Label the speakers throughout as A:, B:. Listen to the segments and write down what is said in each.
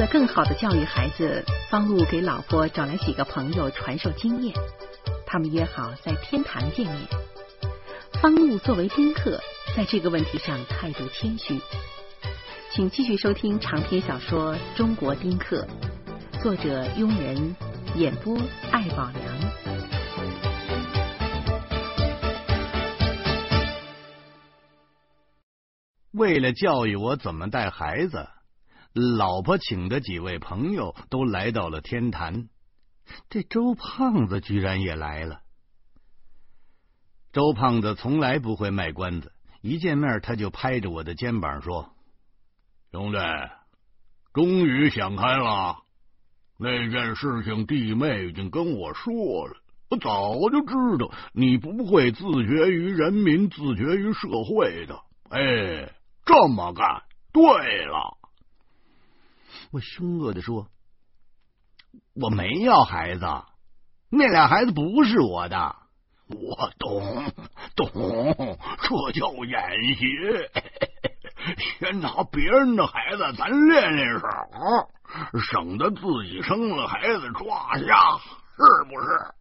A: 为了更好的教育孩子，方路给老婆找来几个朋友传授经验。他们约好在天坛见面。方路作为宾客，在这个问题上态度谦虚。请继续收听长篇小说《中国宾客》，作者庸人，演播艾宝良。
B: 为了教育我怎么带孩子，老婆请的几位朋友都来到了天坛。这周胖子居然也来了。周胖子从来不会卖关子，一见面他就拍着我的肩膀说：“
C: 兄弟，终于想开了。那件事情弟妹已经跟我说了，我早就知道你不会自绝于人民、自绝于社会的。哎，这么干对了。”
B: 我凶恶的说。我没要孩子，那俩孩子不是我的。
C: 我懂，懂，这叫演习。先拿别人的孩子，咱练练手，省得自己生了孩子抓瞎，是不是？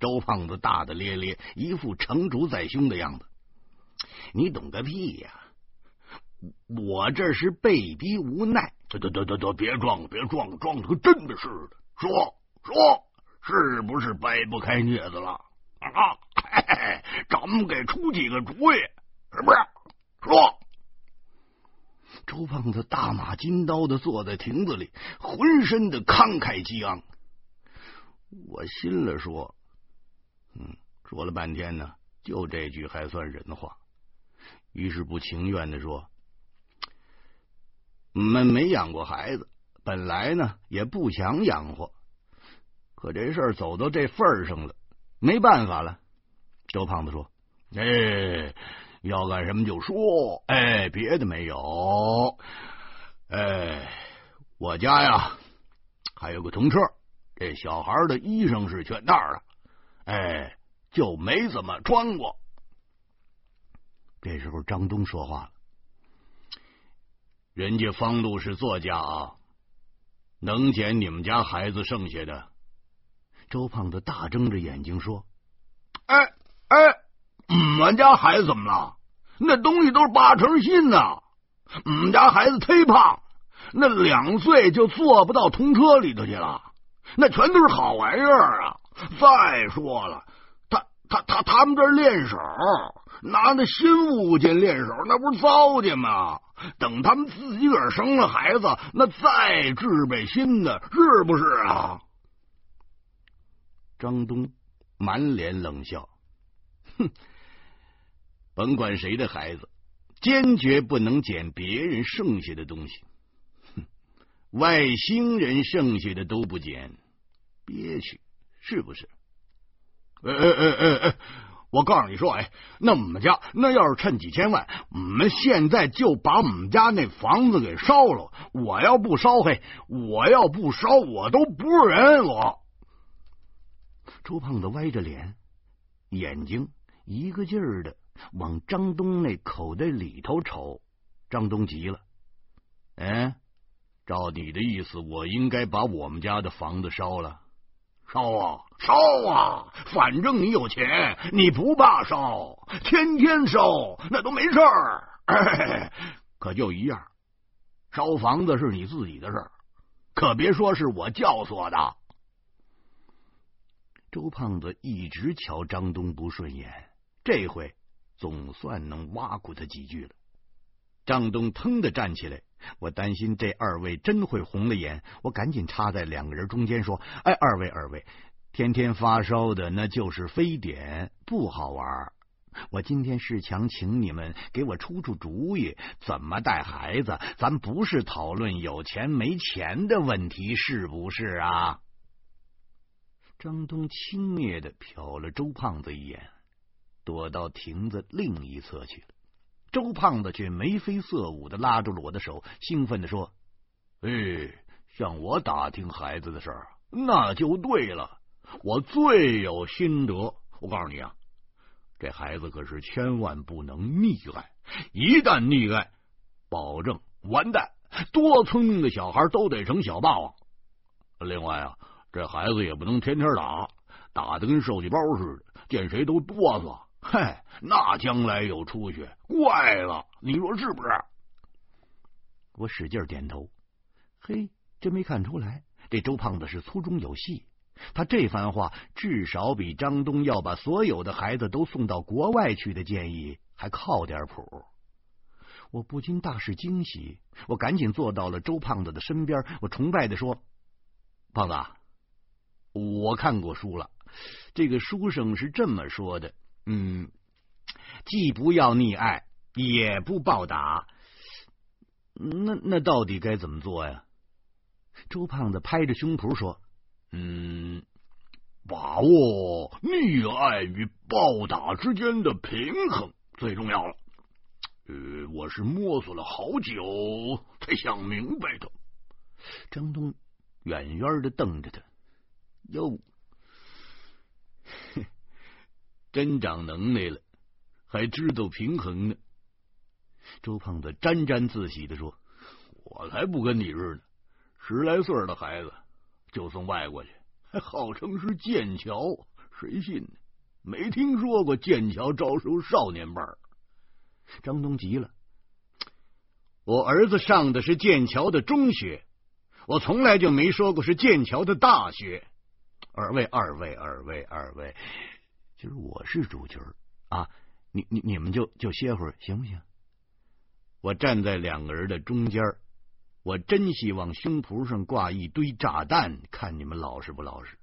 B: 周胖子大大咧咧，一副成竹在胸的样子。你懂个屁呀！我这是被逼无奈。
C: 得得得得得，别装了，别装了，装的跟真的似的。说说，是不是掰不开镊子了啊？咱们给出几个主意，是不是？说。
B: 周胖子大马金刀的坐在亭子里，浑身的慷慨激昂。我心里说，嗯，说了半天呢，就这句还算人话。于是不情愿的说。我们没养过孩子，本来呢也不想养活，可这事儿走到这份上了，没办法了。周胖子说：“
C: 哎，要干什么就说，哎，别的没有。哎，我家呀还有个同车，这小孩的衣裳是全套的，哎，就没怎么穿过。”
B: 这时候张东说话了。
C: 人家方路是作家啊，能捡你们家孩子剩下的？
B: 周胖子大睁着眼睛说：“
C: 哎哎，我们家孩子怎么了？那东西都是八成新的。我们家孩子忒胖，那两岁就坐不到童车里头去了。那全都是好玩意儿啊！再说了，他他他他们这练手，拿那新物件练手，那不是糟践吗？”等他们自己个儿生了孩子，那再置备新的，是不是啊？
B: 张东满脸冷笑，哼，甭管谁的孩子，坚决不能捡别人剩下的东西。哼，外星人剩下的都不捡，憋屈是不是？
C: 哎哎哎哎哎！我告诉你说，哎，那我们家那要是趁几千万，我们现在就把我们家那房子给烧了。我要不烧，嘿，我要不烧，我都不是人。我
B: 周胖子歪着脸，眼睛一个劲儿的往张东那口袋里头瞅。张东急了，嗯，照你的意思，我应该把我们家的房子烧了。
C: 烧啊烧啊！反正你有钱，你不怕烧，天天烧那都没事儿。可就一样，烧房子是你自己的事儿，可别说是我教唆的。
B: 周胖子一直瞧张东不顺眼，这回总算能挖苦他几句了。张东腾的站起来。我担心这二位真会红了眼，我赶紧插在两个人中间说：“哎，二位二位，天天发烧的那就是非典，不好玩。我今天是想请你们给我出出主意，怎么带孩子？咱不是讨论有钱没钱的问题，是不是啊？”张东轻蔑的瞟了周胖子一眼，躲到亭子另一侧去了。周胖子却眉飞色舞的拉住了我的手，兴奋的说：“
C: 哎，向我打听孩子的事儿，那就对了。我最有心得。我告诉你啊，这孩子可是千万不能溺爱，一旦溺爱，保证完蛋。多聪明的小孩都得成小霸王。另外啊，这孩子也不能天天打，打的跟受气包似的，见谁都哆嗦。嗨，那将来有出息，怪了，你说是不是？
B: 我使劲点头。嘿，真没看出来，这周胖子是粗中有细。他这番话至少比张东要把所有的孩子都送到国外去的建议还靠点谱。我不禁大是惊喜，我赶紧坐到了周胖子的身边，我崇拜的说：“胖子，我看过书了，这个书生是这么说的，嗯，既不要溺爱，也不暴打，那那到底该怎么做呀？”周胖子拍着胸脯说：“
C: 嗯，把握溺爱与暴打之间的平衡最重要了。”呃，我是摸索了好久才想明白的。
B: 张东远远的瞪着他，哟，真长能耐了，还知道平衡呢。周胖子沾沾自喜的说：“
C: 我才不跟你日呢，十来岁的孩子就送外国去，还 号称是剑桥，谁信呢？没听说过剑桥招收少年班。”
B: 张东急了，我儿子上的是剑桥的中学，我从来就没说过是剑桥的大学。二位，二位，二位，二位，今儿我是主角啊！你你你们就就歇会儿行不行？我站在两个人的中间，我真希望胸脯上挂一堆炸弹，看你们老实不老实。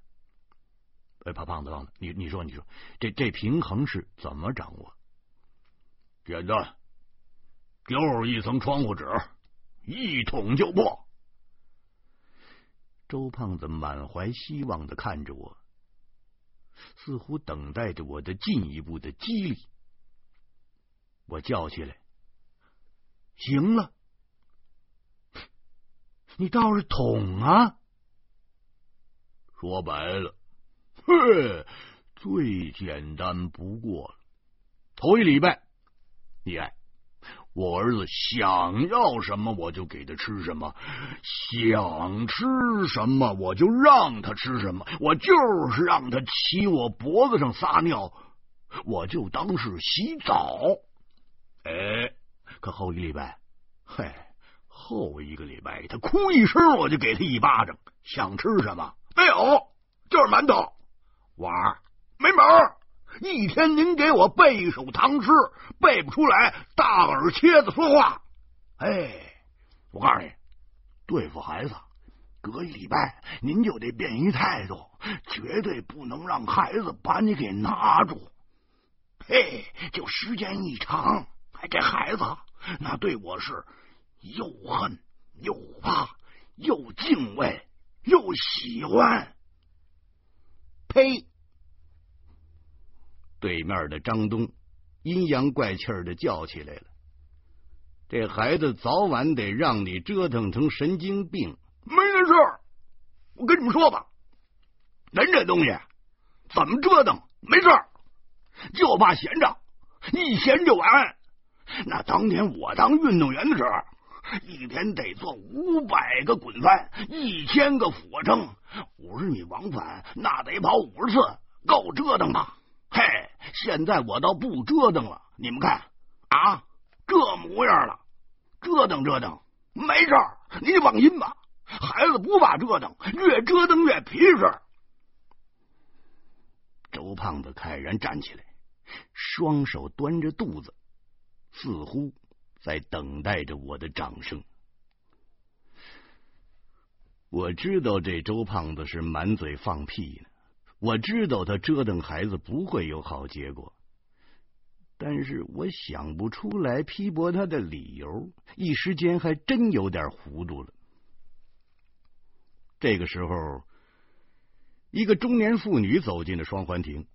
B: 哎，胖胖子，胖子，你你说你说，这这平衡是怎么掌握？
C: 简单，就是一层窗户纸，一捅就破。
B: 周胖子满怀希望的看着我，似乎等待着我的进一步的激励。我叫起来：“行了，你倒是捅啊！”
C: 说白了，嘿，最简单不过了。头一礼拜。你爱我儿子想要什么，我就给他吃什么；想吃什么，我就让他吃什么。我就是让他骑我脖子上撒尿，我就当是洗澡。哎，可后一礼拜，嘿，后一个礼拜，他哭一声，我就给他一巴掌。想吃什么？没有，就是馒头。娃儿没门儿。一天您给我背一首唐诗，背不出来，大耳切子说话。哎，我告诉你，对付孩子，隔一礼拜您就得变一态度，绝对不能让孩子把你给拿住。嘿，就时间一长，这孩子那对我是又恨又怕，又敬畏又喜欢。
B: 呸！对面的张东阴阳怪气的叫起来了：“这孩子早晚得让你折腾成神经病。”
C: 没那事儿，我跟你们说吧，人这东西怎么折腾没事，就怕闲着，一闲就完。那当年我当运动员的时候，一天得做五百个滚翻，一千个俯卧撑，五十米往返，那得跑五十次，够折腾吧？嘿，现在我倒不折腾了，你们看啊，这模样了，折腾折腾没事儿，你放心吧，孩子不怕折腾，越折腾越皮实。
B: 周胖子慨然站起来，双手端着肚子，似乎在等待着我的掌声。我知道这周胖子是满嘴放屁呢。我知道他折腾孩子不会有好结果，但是我想不出来批驳他的理由，一时间还真有点糊涂了。这个时候，一个中年妇女走进了双环亭，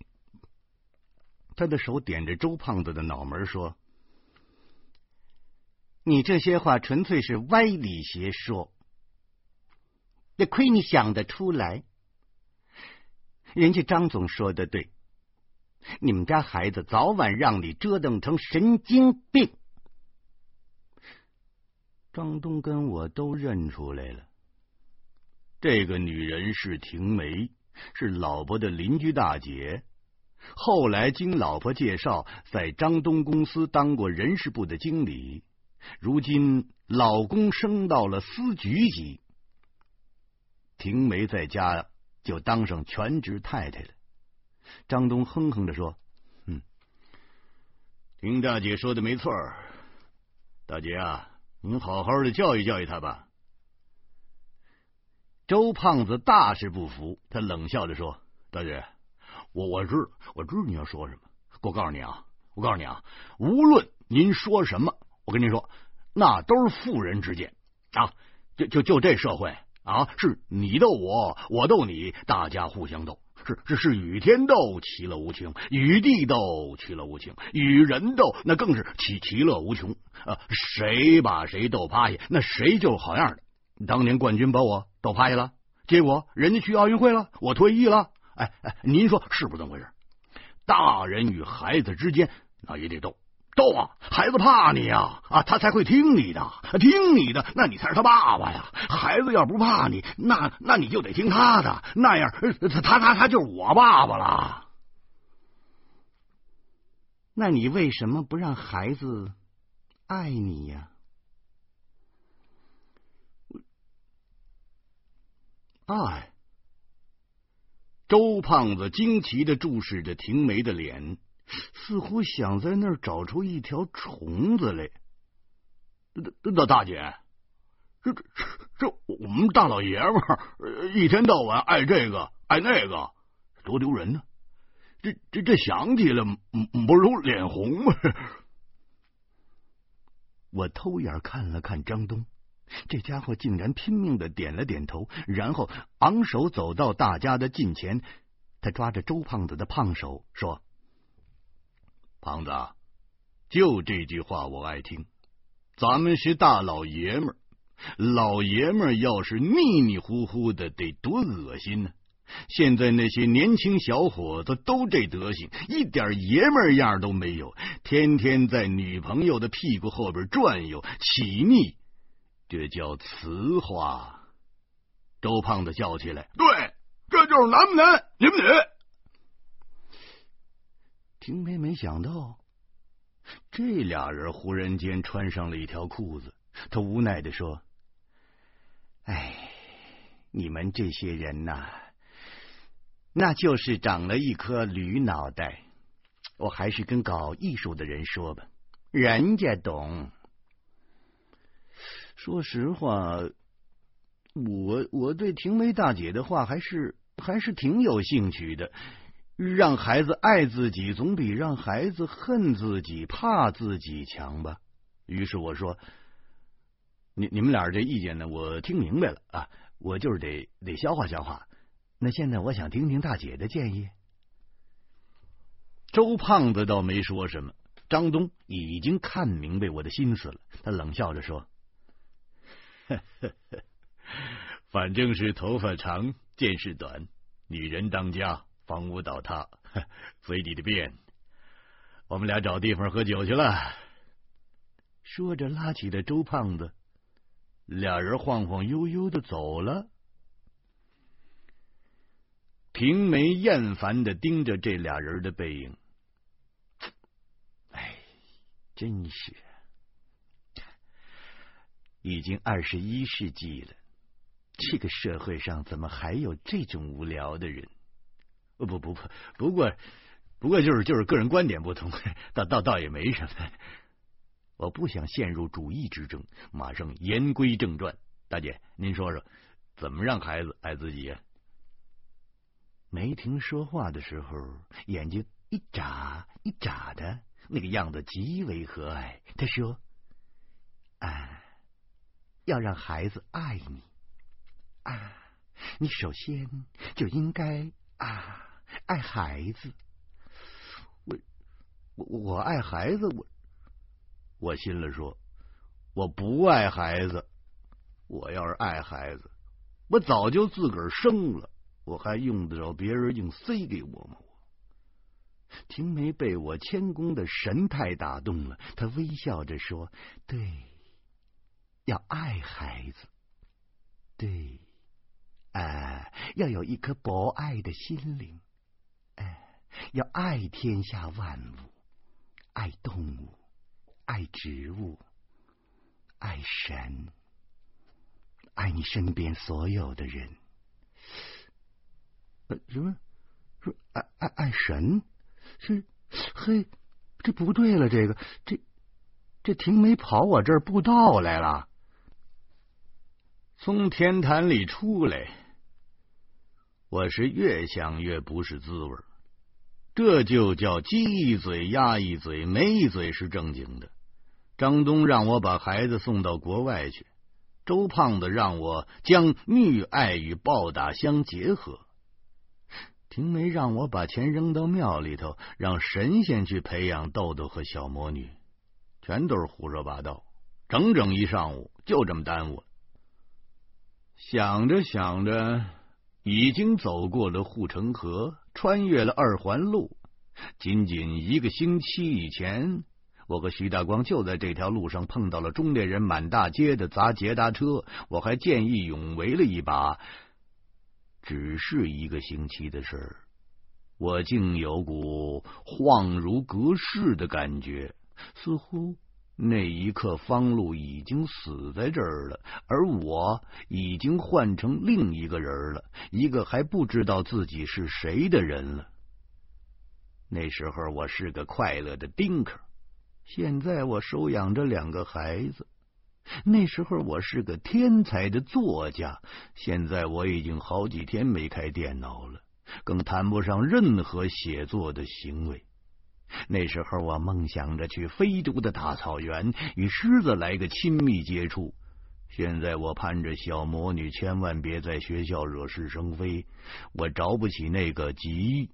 B: 她的手点着周胖子的脑门说：“你这些话纯粹是歪理邪说，也亏你想得出来。”人家张总说的对，你们家孩子早晚让你折腾成神经病。张东跟我都认出来了，这个女人是婷梅，是老婆的邻居大姐。后来经老婆介绍，在张东公司当过人事部的经理。如今老公升到了司局级，婷梅在家就当上全职太太了。张东哼哼着说：“嗯，听大姐说的没错，大姐啊。”你好好的教育教育他吧。周胖子大是不服，他冷笑着说：“大姐，我我知我知道你要说什么。我告诉你啊，我告诉你啊，无论您说什么，我跟您说，那都是妇人之见啊。就就就这社会啊，是你斗我，我斗你，大家互相斗。”是是是，与天斗，其乐无穷；与地斗，其乐无穷；与人斗，那更是其其乐无穷。啊，谁把谁斗趴下，那谁就好样的。当年冠军把我斗趴下了，结果人家去奥运会了，我退役了。哎哎，您说是不是这么回事？大人与孩子之间，那也得斗。逗啊！孩子怕你呀，啊，他才会听你的，听你的，那你才是他爸爸呀。孩子要不怕你，那那你就得听他的，那样他他他他就是我爸爸了。
D: 那你为什么不让孩子爱你呀？
B: 爱。周胖子惊奇的注视着婷梅的脸。似乎想在那儿找出一条虫子来。那那大姐，这这这我们大老爷们儿一天到晚爱这个爱那个，多丢人呢！这这这想起来不如脸红吗？我偷眼看了看张东，这家伙竟然拼命的点了点头，然后昂首走到大家的近前，他抓着周胖子的胖手说。胖子，就这句话我爱听。咱们是大老爷们儿，老爷们儿要是腻腻乎乎的，得多恶心呢。现在那些年轻小伙子都这德行，一点爷们样都没有，天天在女朋友的屁股后边转悠，起腻，这叫雌化。周胖子叫起来：“
C: 对，这就是男不男，女不女。”
B: 婷梅没想到，这俩人忽然间穿上了一条裤子。他无奈的说：“
D: 哎，你们这些人呐，那就是长了一颗驴脑袋。我还是跟搞艺术的人说吧，人家懂。
B: 说实话，我我对婷梅大姐的话还是还是挺有兴趣的。”让孩子爱自己，总比让孩子恨自己、怕自己强吧。于是我说：“你你们俩这意见呢，我听明白了啊，我就是得得消化消化。那现在我想听听大姐的建议。”周胖子倒没说什么，张东已经看明白我的心思了。他冷笑着说：“ 反正是头发长见识短，女人当家。”房屋倒塌，随你的便。我们俩找地方喝酒去了。说着，拉起了周胖子，俩人晃晃悠悠的走了。平梅厌烦的盯着这俩人的背影。哎，真是，已经二十一世纪了，这个社会上怎么还有这种无聊的人？不不不，不过不过就是就是个人观点不同，倒倒倒也没什么。我不想陷入主义之争，马上言归正传。大姐，您说说，怎么让孩子爱自己呀？梅婷说话的时候，眼睛一眨一眨的，那个样子极为和蔼。她说：“啊，要让孩子爱你啊，你首先就应该啊。”爱孩子，我我我爱孩子，我我心里说，我不爱孩子。我要是爱孩子，我早就自个儿生了，我还用得着别人硬塞给我吗？婷梅被我谦恭的神态打动了，她微笑着说：“对，
D: 要爱孩子，对，哎，要有一颗博爱的心灵，要爱天下万物，爱动物，爱植物，爱神，爱你身边所有的人。呃，什么？说爱爱爱神？是嘿，这不对了，这个这这婷梅跑我这儿布道来了。
B: 从天坛里出来，我是越想越不是滋味儿这就叫鸡一嘴鸭一嘴，没一嘴是正经的。张东让我把孩子送到国外去，周胖子让我将溺爱与暴打相结合。婷梅让我把钱扔到庙里头，让神仙去培养豆豆和小魔女，全都是胡说八道。整整一上午就这么耽误了。想着想着，已经走过了护城河，穿越了二环路。仅仅一个星期以前，我和徐大光就在这条路上碰到了中年人满大街的砸捷达车，我还见义勇为了一把。只是一个星期的事儿，我竟有股恍如隔世的感觉，似乎。那一刻，方路已经死在这儿了，而我已经换成另一个人了，一个还不知道自己是谁的人了。那时候我是个快乐的丁克，现在我收养着两个孩子；那时候我是个天才的作家，现在我已经好几天没开电脑了，更谈不上任何写作的行为。那时候，我梦想着去非洲的大草原与狮子来个亲密接触。现在，我盼着小魔女千万别在学校惹是生非。我着不起那个急。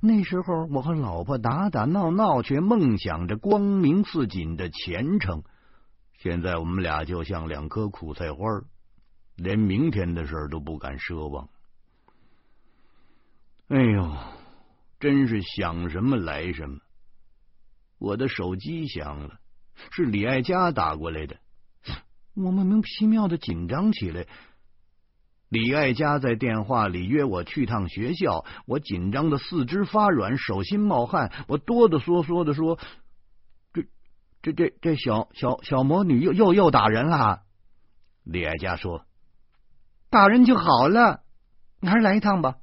B: 那时候，我和老婆打打闹闹，却梦想着光明似锦的前程。现在，我们俩就像两颗苦菜花，连明天的事都不敢奢望。哎呦！真是想什么来什么。我的手机响了，是李爱佳打过来的。我莫名其妙的紧张起来。李爱佳在电话里约我去趟学校，我紧张的四肢发软，手心冒汗，我哆哆嗦嗦的说：“这、这、这、这小小小魔女又又又打人了。”李爱佳说：“打人就好了，你还是来一趟吧。”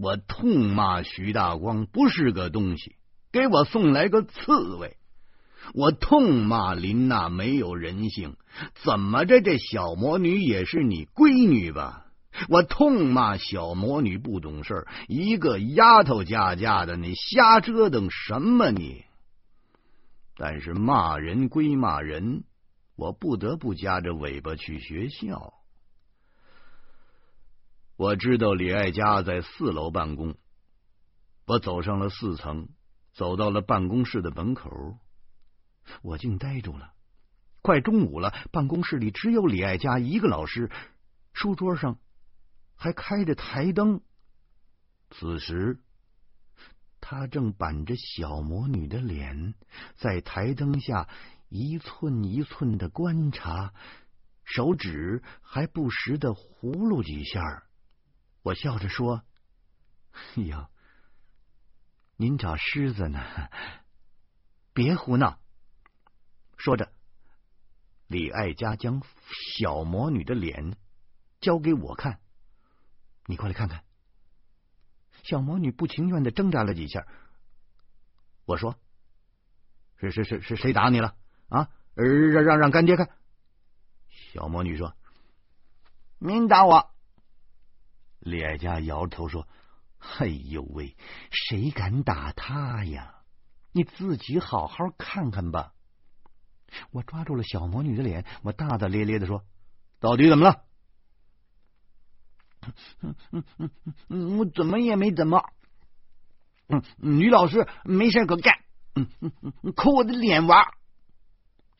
B: 我痛骂徐大光不是个东西，给我送来个刺猬。我痛骂林娜没有人性，怎么着这小魔女也是你闺女吧？我痛骂小魔女不懂事，一个丫头家家的，你瞎折腾什么你？但是骂人归骂人，我不得不夹着尾巴去学校。我知道李爱佳在四楼办公，我走上了四层，走到了办公室的门口，我竟呆住了。快中午了，办公室里只有李爱佳一个老师，书桌上还开着台灯。此时，他正板着小魔女的脸，在台灯下一寸一寸的观察，手指还不时的葫芦几下。我笑着说：“哎呦，您找狮子呢？别胡闹！”说着，李爱家将小魔女的脸交给我看，你过来看看。小魔女不情愿的挣扎了几下。我说：“是是是是谁打你了？啊？让让让干爹看。”小魔女说：“您打我。”李爱佳摇头说：“哎呦喂，谁敢打他呀？你自己好好看看吧。”我抓住了小魔女的脸，我大大咧咧的说：“到底怎么了？”“嗯嗯嗯嗯，我怎么也没怎么。”“嗯，女老师没事可干，嗯嗯嗯，抠我的脸玩。”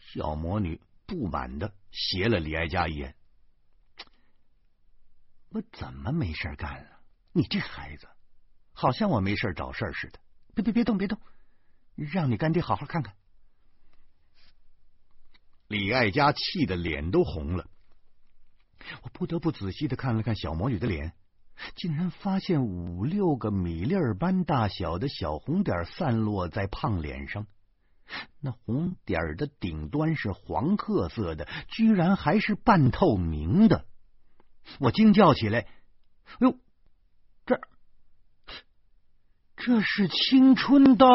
B: 小魔女不满的斜了李爱佳一眼。我怎么没事干了？你这孩子，好像我没事找事似的。别别别动别动，让你干爹好好看看。李爱佳气得脸都红了。我不得不仔细的看了看小魔女的脸，竟然发现五六个米粒儿般大小的小红点散落在胖脸上。那红点的顶端是黄褐色的，居然还是半透明的。我惊叫起来：“哟，这这是青春痘！”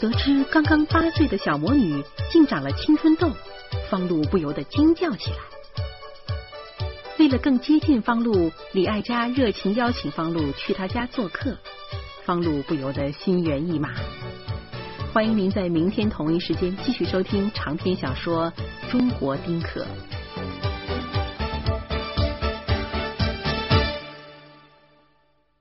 A: 得知刚刚八岁的小魔女竟长了青春痘，方露不由得惊叫起来。为了更接近方露，李爱佳热情邀请方露去他家做客，方露不由得心猿意马。欢迎您在明天同一时间继续收听长篇小说《中国丁克》。